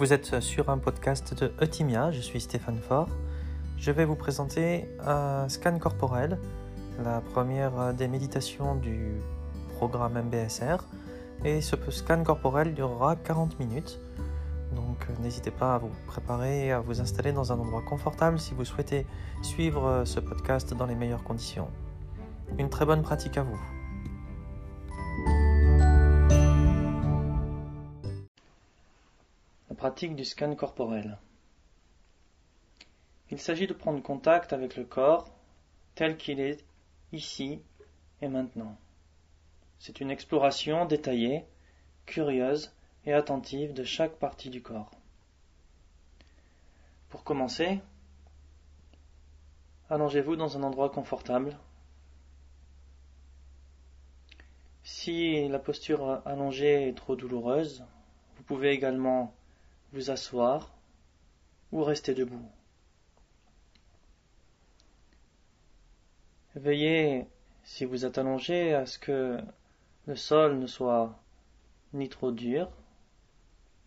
Vous êtes sur un podcast de Eutimia, je suis Stéphane Faure. Je vais vous présenter un scan corporel, la première des méditations du programme MBSR. Et ce scan corporel durera 40 minutes. Donc n'hésitez pas à vous préparer et à vous installer dans un endroit confortable si vous souhaitez suivre ce podcast dans les meilleures conditions. Une très bonne pratique à vous. Pratique du scan corporel. Il s'agit de prendre contact avec le corps tel qu'il est ici et maintenant. C'est une exploration détaillée, curieuse et attentive de chaque partie du corps. Pour commencer, allongez-vous dans un endroit confortable. Si la posture allongée est trop douloureuse, vous pouvez également vous asseoir ou rester debout. Veillez, si vous êtes allongé, à ce que le sol ne soit ni trop dur,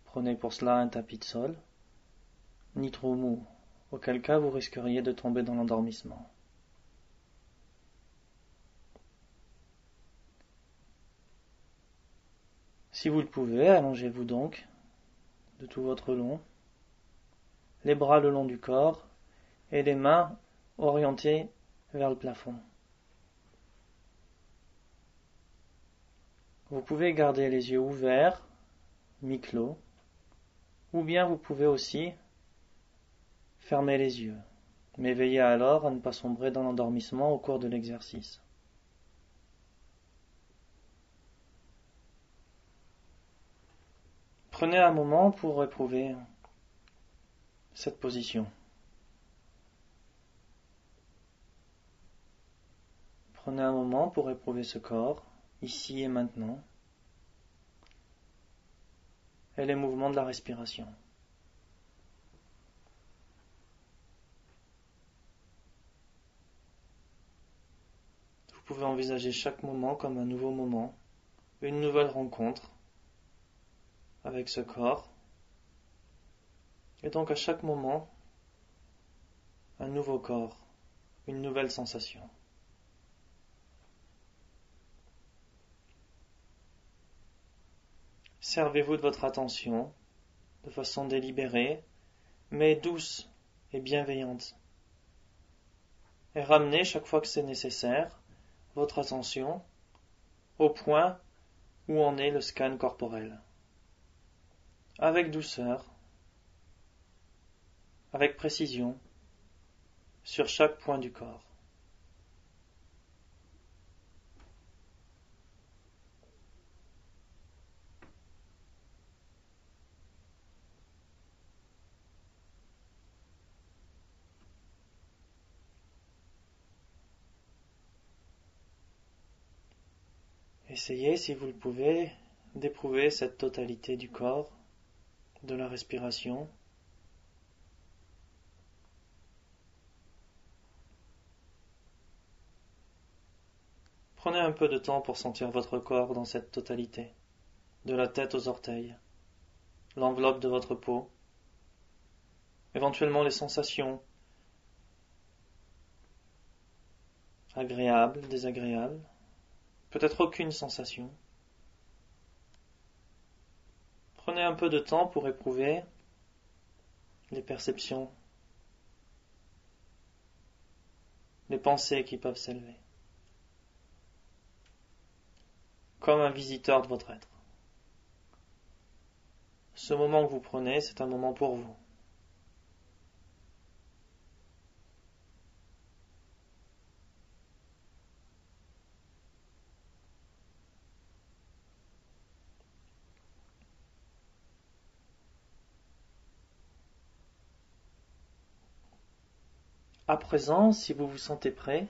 prenez pour cela un tapis de sol, ni trop mou, auquel cas vous risqueriez de tomber dans l'endormissement. Si vous le pouvez, allongez-vous donc tout votre long, les bras le long du corps et les mains orientées vers le plafond. Vous pouvez garder les yeux ouverts, mi-clos, ou bien vous pouvez aussi fermer les yeux, mais veillez alors à ne pas sombrer dans l'endormissement au cours de l'exercice. Prenez un moment pour éprouver cette position. Prenez un moment pour éprouver ce corps, ici et maintenant, et les mouvements de la respiration. Vous pouvez envisager chaque moment comme un nouveau moment, une nouvelle rencontre avec ce corps. Et donc à chaque moment, un nouveau corps, une nouvelle sensation. Servez-vous de votre attention de façon délibérée, mais douce et bienveillante. Et ramenez chaque fois que c'est nécessaire votre attention au point où en est le scan corporel avec douceur, avec précision, sur chaque point du corps. Essayez, si vous le pouvez, d'éprouver cette totalité du corps de la respiration. Prenez un peu de temps pour sentir votre corps dans cette totalité, de la tête aux orteils, l'enveloppe de votre peau, éventuellement les sensations agréables, désagréables, peut-être aucune sensation. Prenez un peu de temps pour éprouver les perceptions, les pensées qui peuvent s'élever, comme un visiteur de votre être. Ce moment que vous prenez, c'est un moment pour vous. À présent, si vous vous sentez prêt,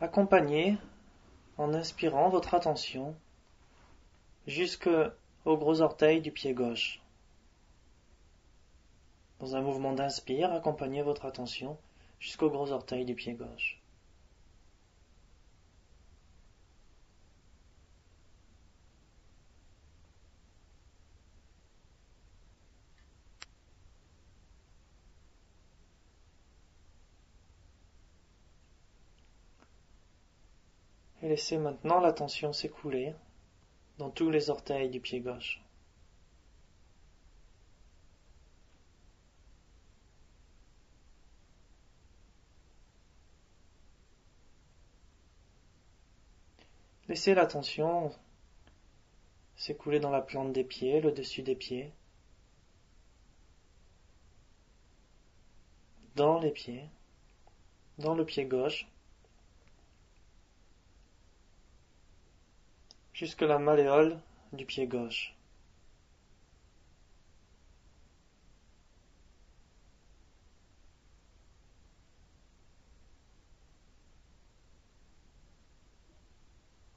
accompagnez en inspirant votre attention jusque au gros orteil du pied gauche. Dans un mouvement d'inspire, accompagnez votre attention jusqu'au gros orteil du pied gauche. Laissez maintenant la tension s'écouler dans tous les orteils du pied gauche. Laissez la tension s'écouler dans la plante des pieds, le dessus des pieds, dans les pieds, dans le pied gauche, jusque la malléole du pied gauche.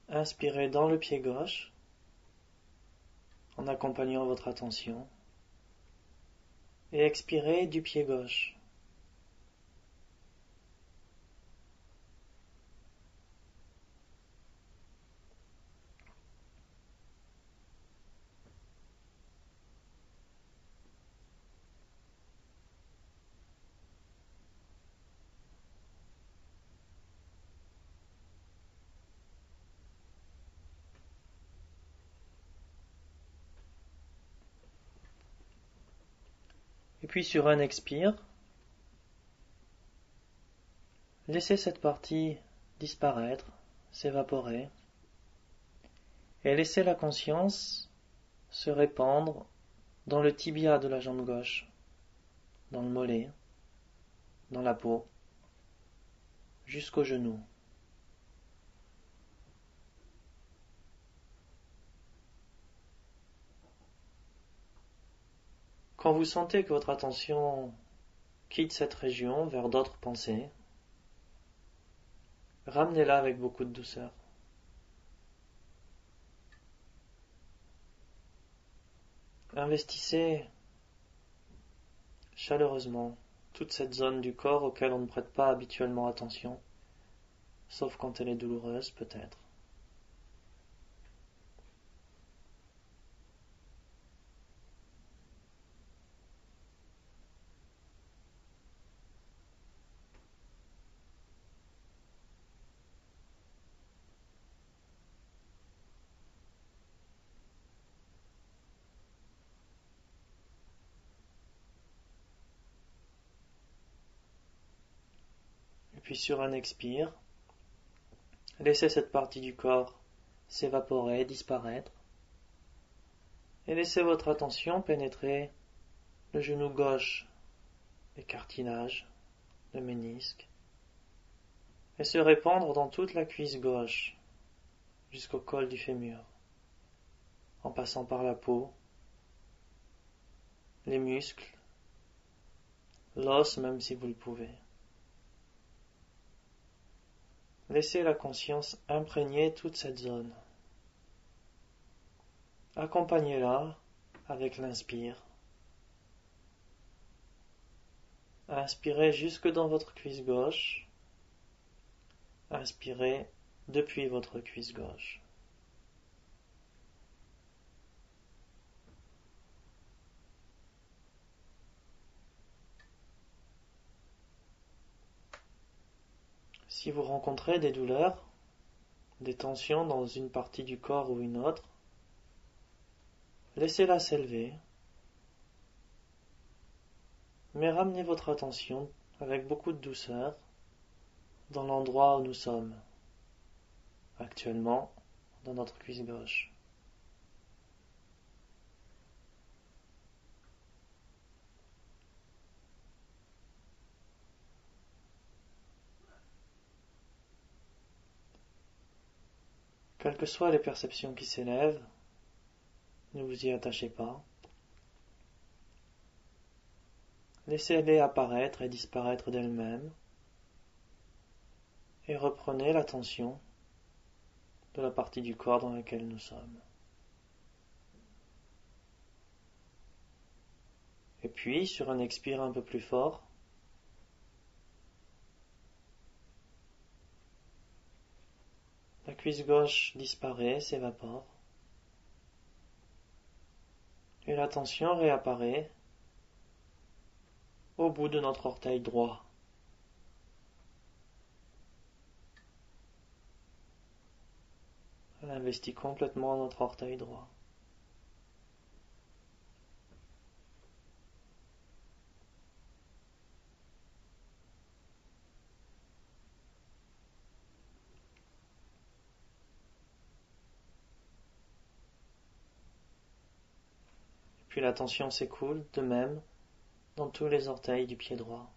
Inspirez dans le pied gauche en accompagnant votre attention et expirez du pied gauche. Et puis sur un expire, laissez cette partie disparaître, s'évaporer, et laissez la conscience se répandre dans le tibia de la jambe gauche, dans le mollet, dans la peau, jusqu'au genou. Quand vous sentez que votre attention quitte cette région vers d'autres pensées, ramenez-la avec beaucoup de douceur. Investissez chaleureusement toute cette zone du corps auquel on ne prête pas habituellement attention, sauf quand elle est douloureuse peut-être. Puis sur un expire, laissez cette partie du corps s'évaporer, disparaître, et laissez votre attention pénétrer le genou gauche, les cartilages, le ménisque, et se répandre dans toute la cuisse gauche jusqu'au col du fémur, en passant par la peau, les muscles, l'os même si vous le pouvez. Laissez la conscience imprégner toute cette zone. Accompagnez-la avec l'inspire. Inspirez jusque dans votre cuisse gauche. Inspirez depuis votre cuisse gauche. Si vous rencontrez des douleurs, des tensions dans une partie du corps ou une autre, laissez-la s'élever, mais ramenez votre attention avec beaucoup de douceur dans l'endroit où nous sommes, actuellement dans notre cuisse gauche. Quelles que soient les perceptions qui s'élèvent, ne vous y attachez pas. Laissez-les apparaître et disparaître d'elles-mêmes et reprenez l'attention de la partie du corps dans laquelle nous sommes. Et puis, sur un expire un peu plus fort, cuisse gauche disparaît, s'évapore. Et la tension réapparaît au bout de notre orteil droit. Elle investit complètement notre orteil droit. La tension s'écoule de même dans tous les orteils du pied droit.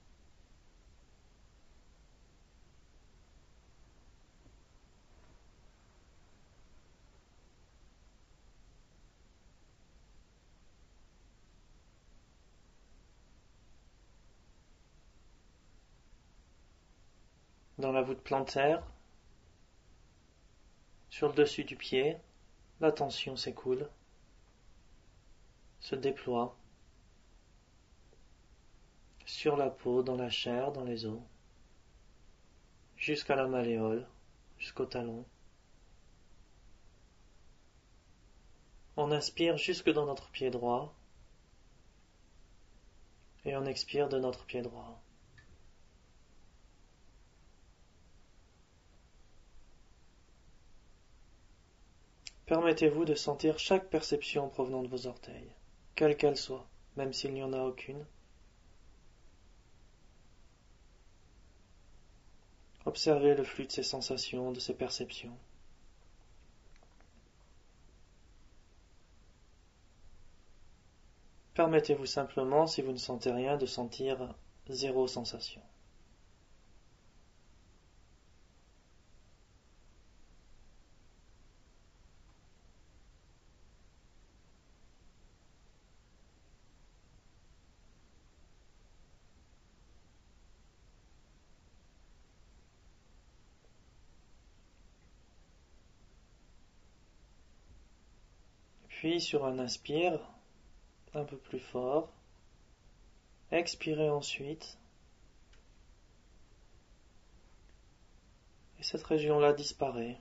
Dans la voûte plantaire, sur le dessus du pied, la tension s'écoule se déploie sur la peau, dans la chair, dans les os, jusqu'à la malléole, jusqu'au talon. On inspire jusque dans notre pied droit et on expire de notre pied droit. Permettez-vous de sentir chaque perception provenant de vos orteils quelle qu'elle soit, même s'il n'y en a aucune. Observez le flux de ces sensations, de ces perceptions. Permettez-vous simplement, si vous ne sentez rien, de sentir zéro sensation. Sur un inspire, un peu plus fort. Expirez ensuite. Et cette région-là disparaît.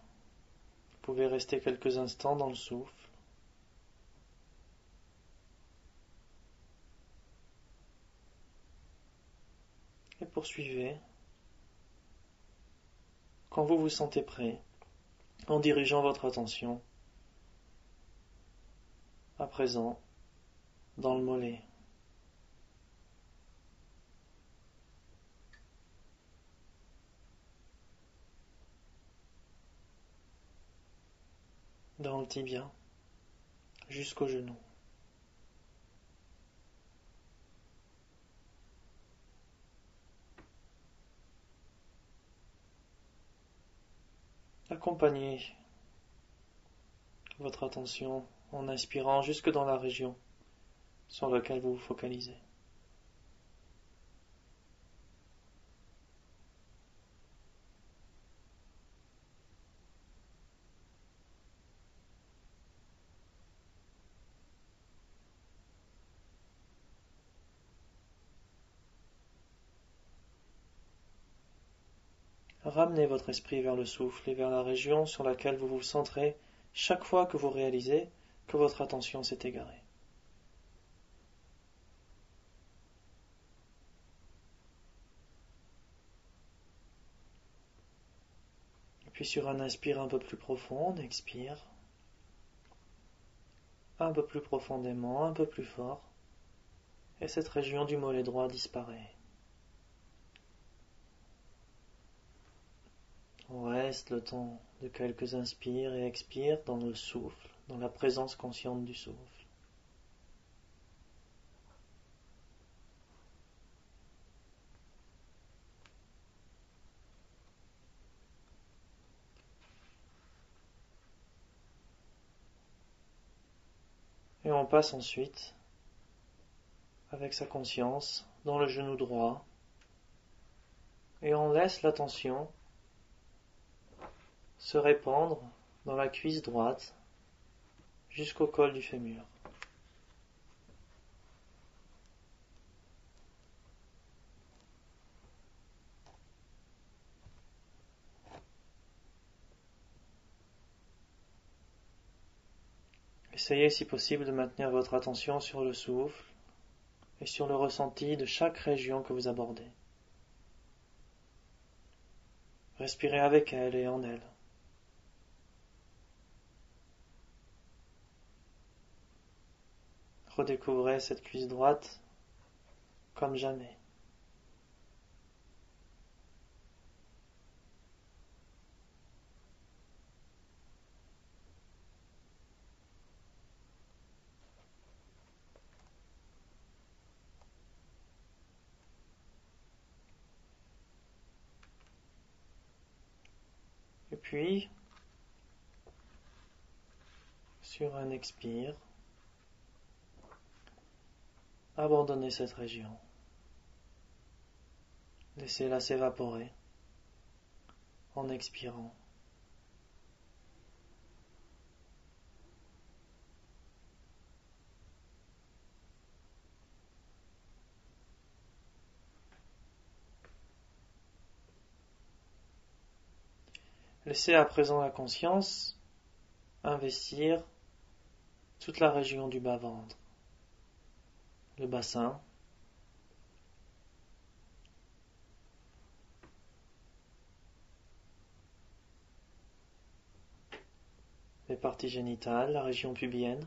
Vous pouvez rester quelques instants dans le souffle. Et poursuivez quand vous vous sentez prêt en dirigeant votre attention à présent dans le mollet. Dans le tibia jusqu'au genou. Accompagnez votre attention en inspirant jusque dans la région sur laquelle vous vous focalisez. Ramenez votre esprit vers le souffle et vers la région sur laquelle vous vous centrez chaque fois que vous réalisez que votre attention s'est égarée. puis sur un inspire un peu plus profond, on expire un peu plus profondément, un peu plus fort, et cette région du mollet droit disparaît. On reste le temps de quelques inspires et expires dans le souffle dans la présence consciente du souffle. Et on passe ensuite, avec sa conscience, dans le genou droit, et on laisse l'attention se répandre dans la cuisse droite, jusqu'au col du fémur. Essayez si possible de maintenir votre attention sur le souffle et sur le ressenti de chaque région que vous abordez. Respirez avec elle et en elle. Redécouvrez cette cuisse droite comme jamais. Puis, sur un expire, abandonnez cette région. Laissez-la s'évaporer en expirant. Laissez à présent la conscience investir toute la région du bas-ventre, le bassin, les parties génitales, la région pubienne,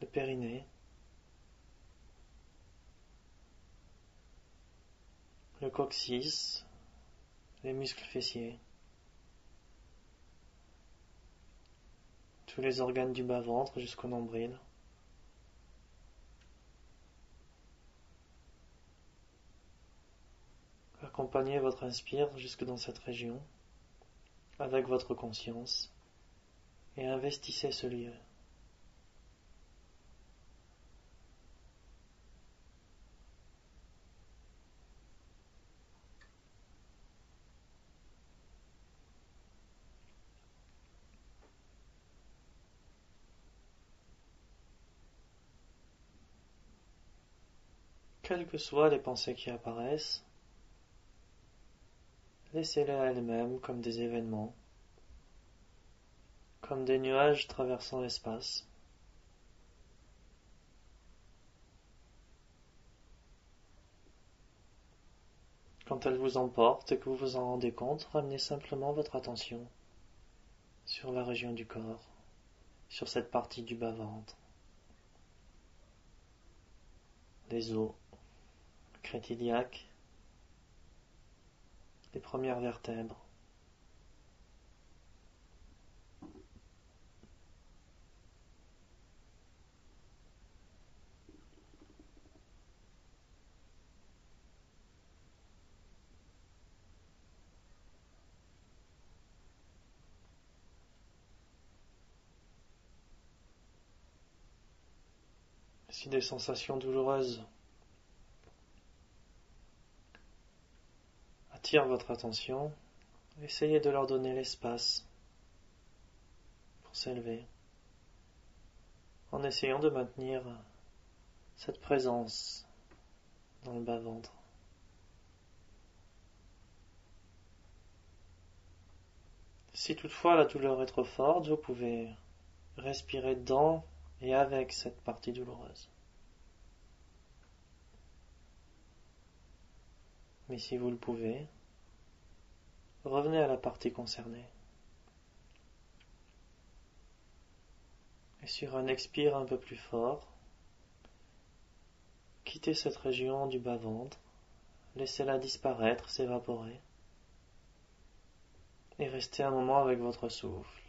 le périnée, le coccyx, les muscles fessiers, tous les organes du bas-ventre jusqu'au nombril. Accompagnez votre inspire jusque dans cette région avec votre conscience et investissez ce lieu. quelles que soient les pensées qui apparaissent, laissez-les à elles-mêmes comme des événements, comme des nuages traversant l'espace. Quand elles vous emportent et que vous vous en rendez compte, ramenez simplement votre attention sur la région du corps, sur cette partie du bas-ventre, les os, crétiliaque, les premières vertèbres. Si des sensations douloureuses? Attirent votre attention, essayez de leur donner l'espace pour s'élever, en essayant de maintenir cette présence dans le bas-ventre. Si toutefois la douleur est trop forte, vous pouvez respirer dans et avec cette partie douloureuse. Mais si vous le pouvez, revenez à la partie concernée. Et sur un expire un peu plus fort, quittez cette région du bas-ventre, laissez-la disparaître, s'évaporer, et restez un moment avec votre souffle.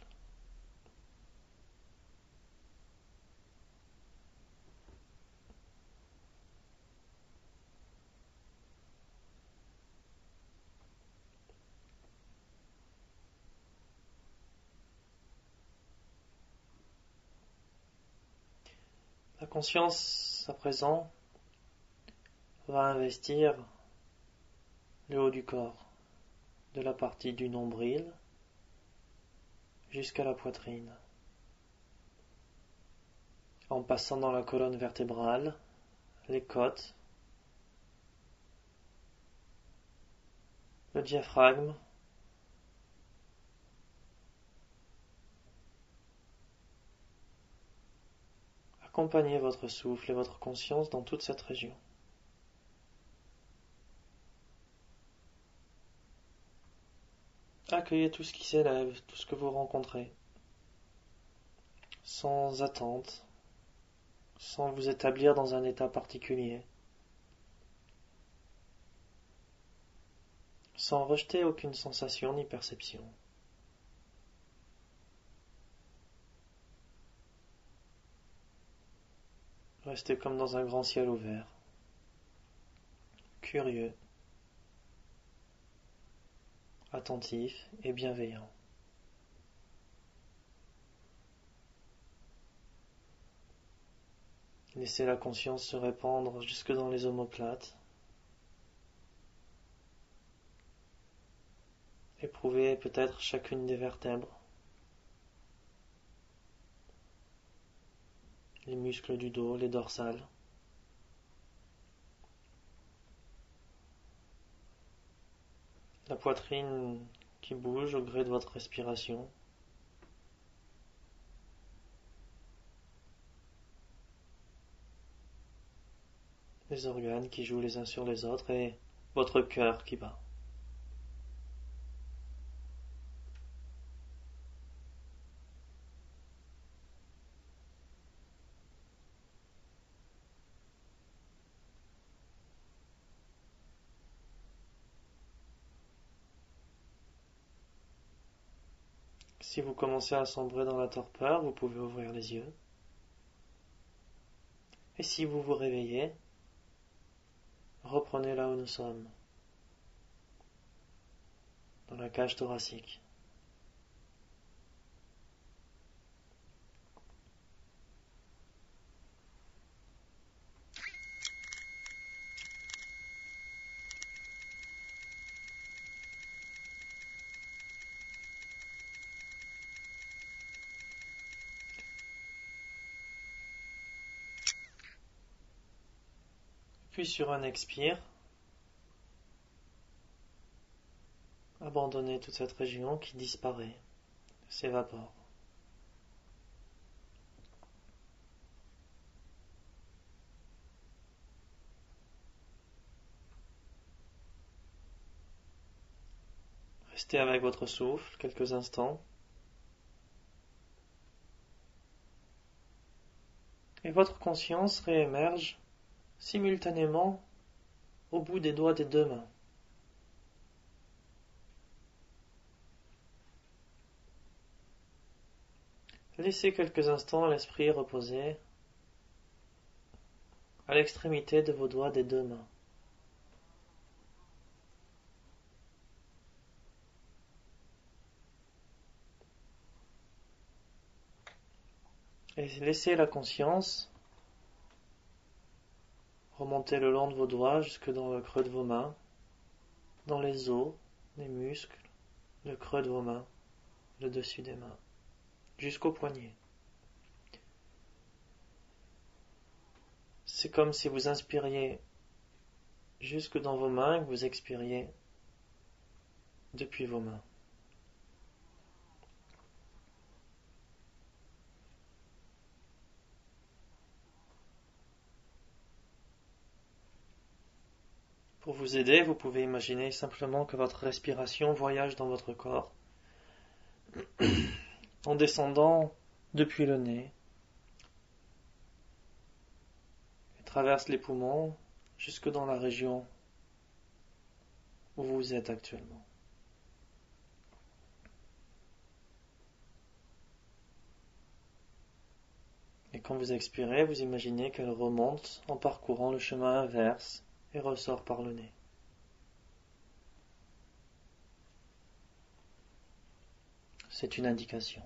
Conscience, à présent, va investir le haut du corps, de la partie du nombril jusqu'à la poitrine, en passant dans la colonne vertébrale, les côtes, le diaphragme, Accompagnez votre souffle et votre conscience dans toute cette région. Accueillez tout ce qui s'élève, tout ce que vous rencontrez, sans attente, sans vous établir dans un état particulier, sans rejeter aucune sensation ni perception. Restez comme dans un grand ciel ouvert, curieux, attentif et bienveillant. Laissez la conscience se répandre jusque dans les omoplates. Éprouvez peut-être chacune des vertèbres. Les muscles du dos, les dorsales. La poitrine qui bouge au gré de votre respiration. les organes qui jouent les uns sur les autres et votre cœur qui bat. Si vous commencez à sombrer dans la torpeur, vous pouvez ouvrir les yeux. Et si vous vous réveillez, reprenez là où nous sommes, dans la cage thoracique. Sur un expire, abandonnez toute cette région qui disparaît, s'évapore. Restez avec votre souffle quelques instants. Et votre conscience réémerge simultanément au bout des doigts des deux mains. Laissez quelques instants l'esprit reposer à l'extrémité de vos doigts des deux mains. Et laissez la conscience Remontez le long de vos doigts jusque dans le creux de vos mains, dans les os, les muscles, le creux de vos mains, le dessus des mains, jusqu'au poignet. C'est comme si vous inspiriez jusque dans vos mains et que vous expiriez depuis vos mains. Pour vous aider, vous pouvez imaginer simplement que votre respiration voyage dans votre corps en descendant depuis le nez et traverse les poumons jusque dans la région où vous êtes actuellement. Et quand vous expirez, vous imaginez qu'elle remonte en parcourant le chemin inverse et ressort par le nez. C'est une indication.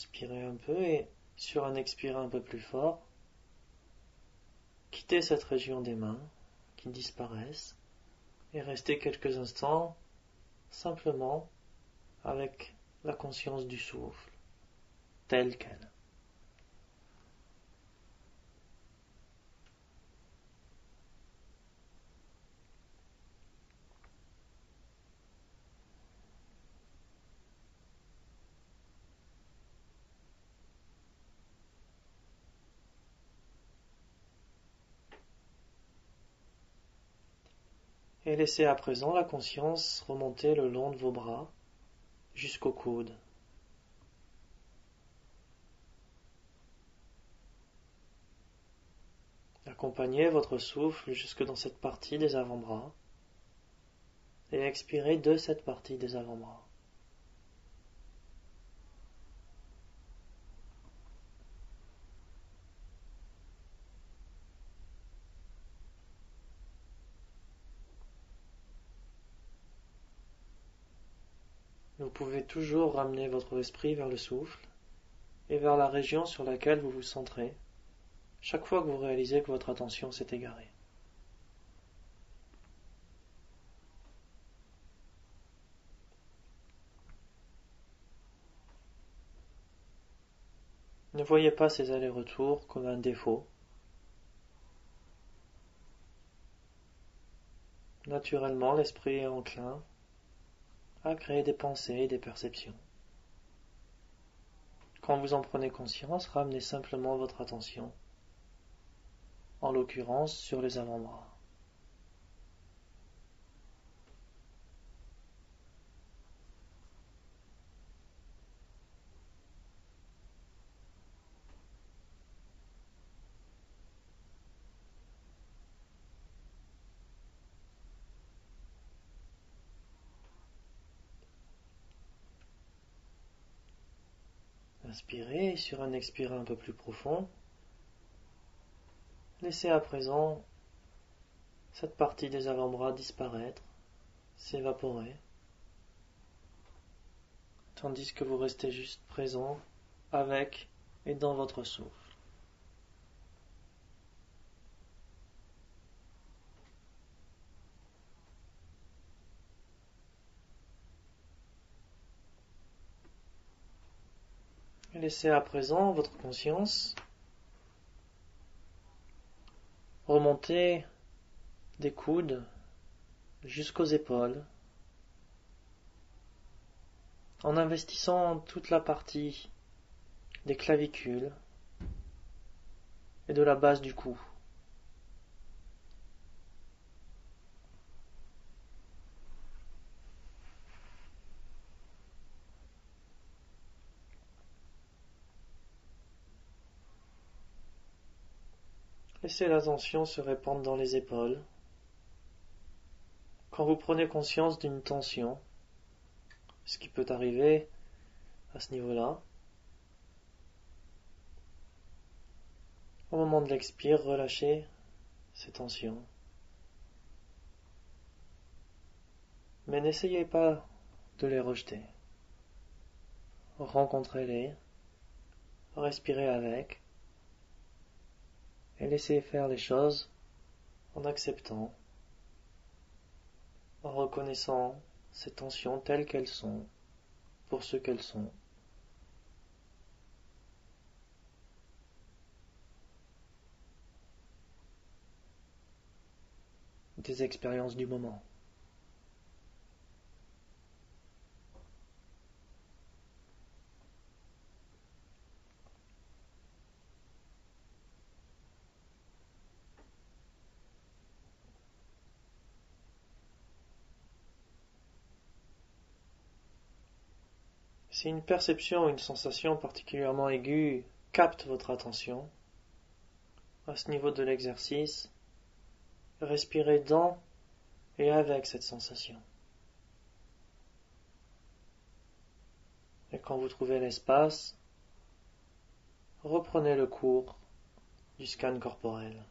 Inspirez un peu et sur un expire un peu plus fort, quittez cette région des mains qui disparaissent et restez quelques instants simplement avec la conscience du souffle telle qu'elle. Et laissez à présent la conscience remonter le long de vos bras jusqu'au coude. Accompagnez votre souffle jusque dans cette partie des avant-bras et expirez de cette partie des avant-bras. Vous pouvez toujours ramener votre esprit vers le souffle et vers la région sur laquelle vous vous centrez chaque fois que vous réalisez que votre attention s'est égarée. Ne voyez pas ces allers-retours comme un défaut. Naturellement, l'esprit est enclin à créer des pensées et des perceptions. Quand vous en prenez conscience, ramenez simplement votre attention en l'occurrence sur les avant-bras. Sur un expire un peu plus profond. Laissez à présent cette partie des avant-bras disparaître, s'évaporer, tandis que vous restez juste présent avec et dans votre souffle. Laissez à présent votre conscience remonter des coudes jusqu'aux épaules en investissant toute la partie des clavicules et de la base du cou. Laissez l'attention se répandre dans les épaules. Quand vous prenez conscience d'une tension, ce qui peut arriver à ce niveau-là, au moment de l'expire, relâchez ces tensions. Mais n'essayez pas de les rejeter. Rencontrez-les, respirez avec et laissez faire les choses en acceptant, en reconnaissant ces tensions telles qu'elles sont, pour ce qu'elles sont. Des expériences du moment. Si une perception ou une sensation particulièrement aiguë capte votre attention, à ce niveau de l'exercice, respirez dans et avec cette sensation. Et quand vous trouvez l'espace, reprenez le cours du scan corporel.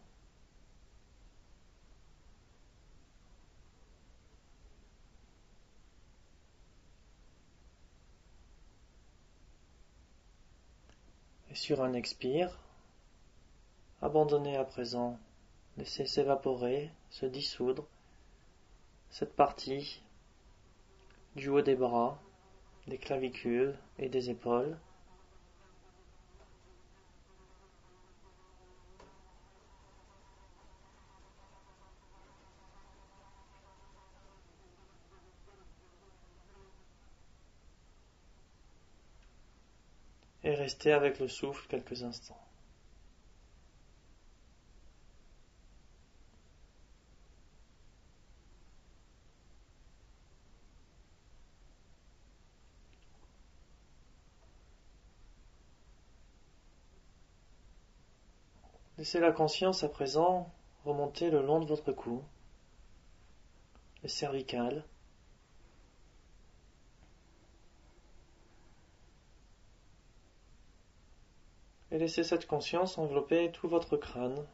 Et sur un expire, abandonnez à présent, laissez s'évaporer, se dissoudre cette partie du haut des bras, des clavicules et des épaules. et rester avec le souffle quelques instants. Laissez la conscience à présent remonter le long de votre cou, les cervicales, laissez cette conscience envelopper tout votre crâne.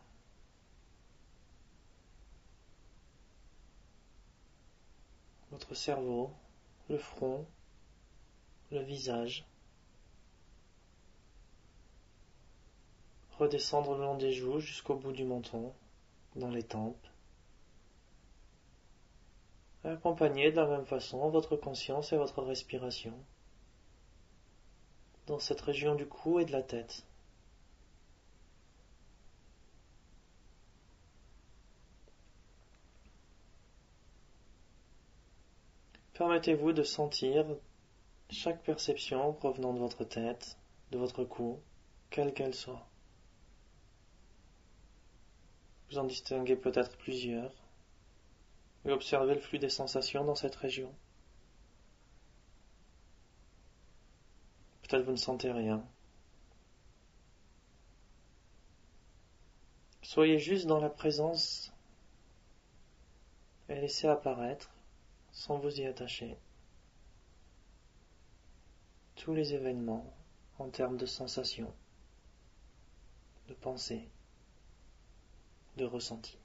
Votre cerveau, le front, le visage. Redescendre le long des joues jusqu'au bout du menton, dans les tempes. Accompagnez de la même façon votre conscience et votre respiration dans cette région du cou et de la tête. Permettez-vous de sentir chaque perception provenant de votre tête, de votre cou, quelle qu'elle soit. Vous en distinguez peut-être plusieurs et observez le flux des sensations dans cette région. Peut-être vous ne sentez rien. Soyez juste dans la présence et laissez apparaître sans vous y attacher. Tous les événements en termes de sensations, de pensées, de ressentis.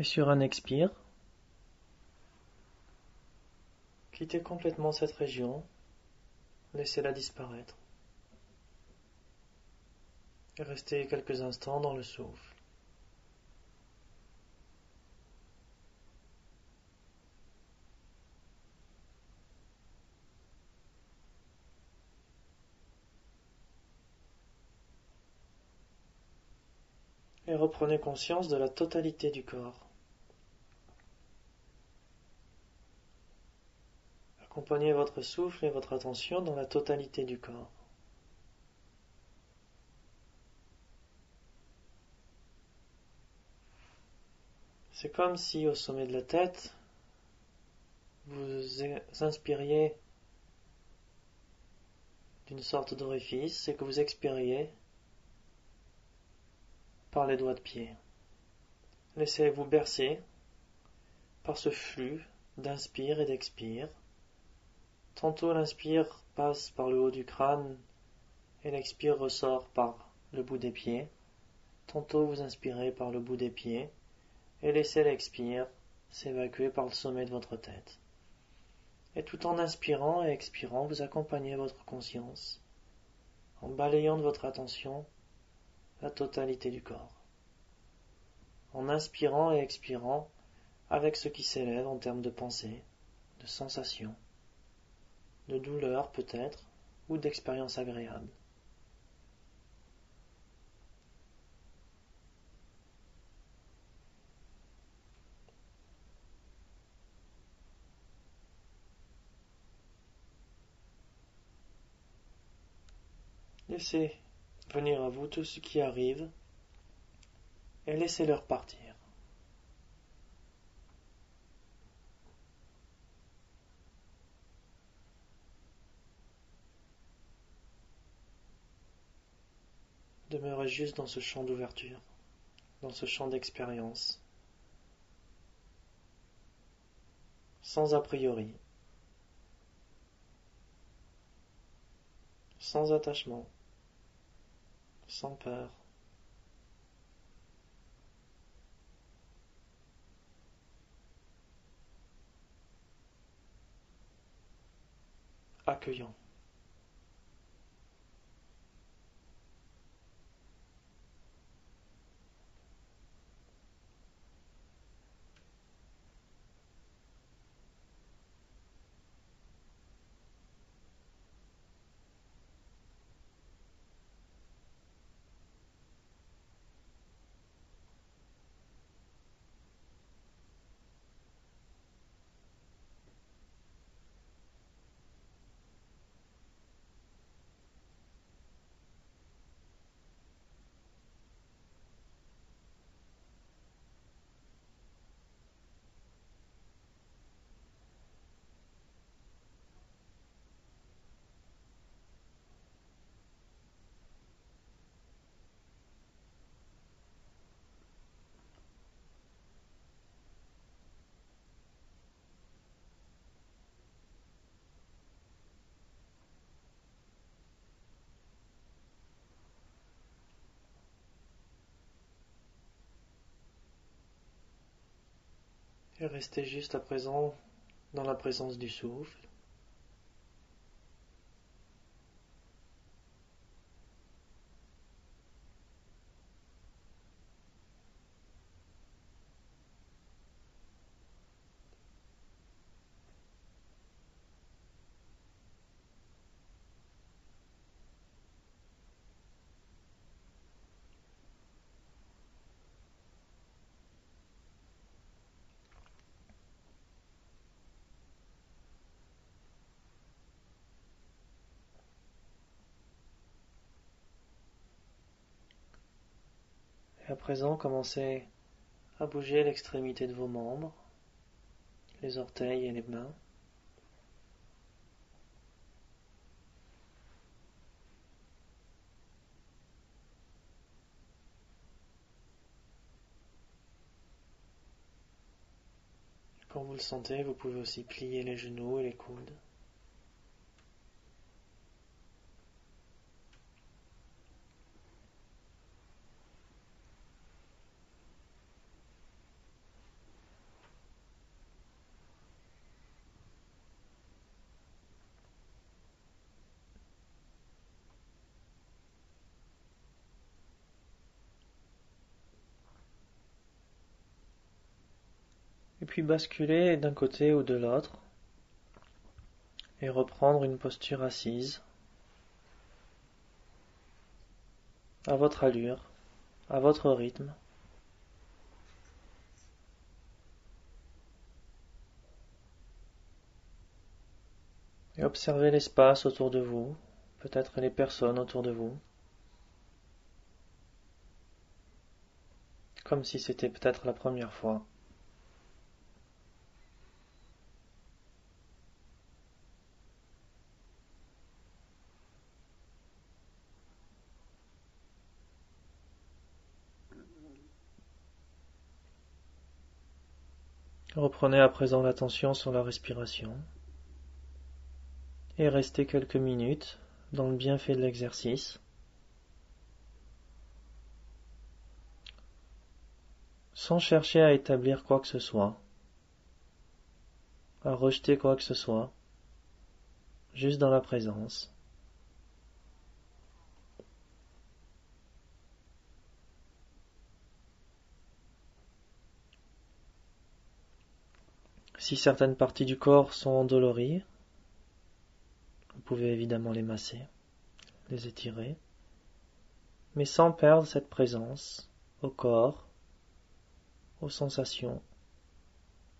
Et sur un expire, quittez complètement cette région, laissez-la disparaître. Et restez quelques instants dans le souffle. Et reprenez conscience de la totalité du corps. Accompagnez votre souffle et votre attention dans la totalité du corps. C'est comme si au sommet de la tête, vous inspiriez d'une sorte d'orifice et que vous expiriez par les doigts de pied. Laissez-vous bercer par ce flux d'inspire et d'expire Tantôt l'inspire passe par le haut du crâne et l'expire ressort par le bout des pieds. Tantôt vous inspirez par le bout des pieds et laissez l'expire s'évacuer par le sommet de votre tête. Et tout en inspirant et expirant, vous accompagnez votre conscience en balayant de votre attention la totalité du corps. En inspirant et expirant avec ce qui s'élève en termes de pensée, de sensation de douleur peut-être, ou d'expérience agréable. Laissez venir à vous tout ce qui arrive et laissez-leur partir. Demeurez juste dans ce champ d'ouverture, dans ce champ d'expérience, sans a priori, sans attachement, sans peur. accueillant. Restez juste à présent dans la présence du souffle. à présent, commencez à bouger l'extrémité de vos membres, les orteils et les mains. Quand vous le sentez, vous pouvez aussi plier les genoux et les coudes. Puis basculer d'un côté ou de l'autre et reprendre une posture assise à votre allure, à votre rythme. Et observez l'espace autour de vous, peut-être les personnes autour de vous, comme si c'était peut-être la première fois. Reprenez à présent l'attention sur la respiration et restez quelques minutes dans le bienfait de l'exercice. Sans chercher à établir quoi que ce soit, à rejeter quoi que ce soit, juste dans la présence. Si certaines parties du corps sont endolories, vous pouvez évidemment les masser, les étirer, mais sans perdre cette présence au corps, aux sensations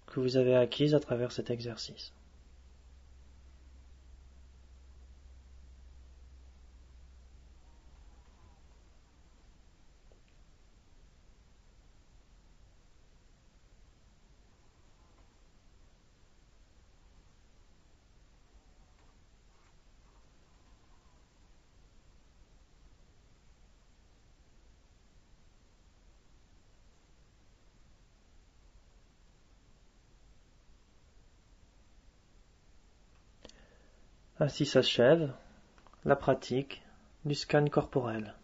que vous avez acquises à travers cet exercice. Ainsi s'achève la pratique du scan corporel.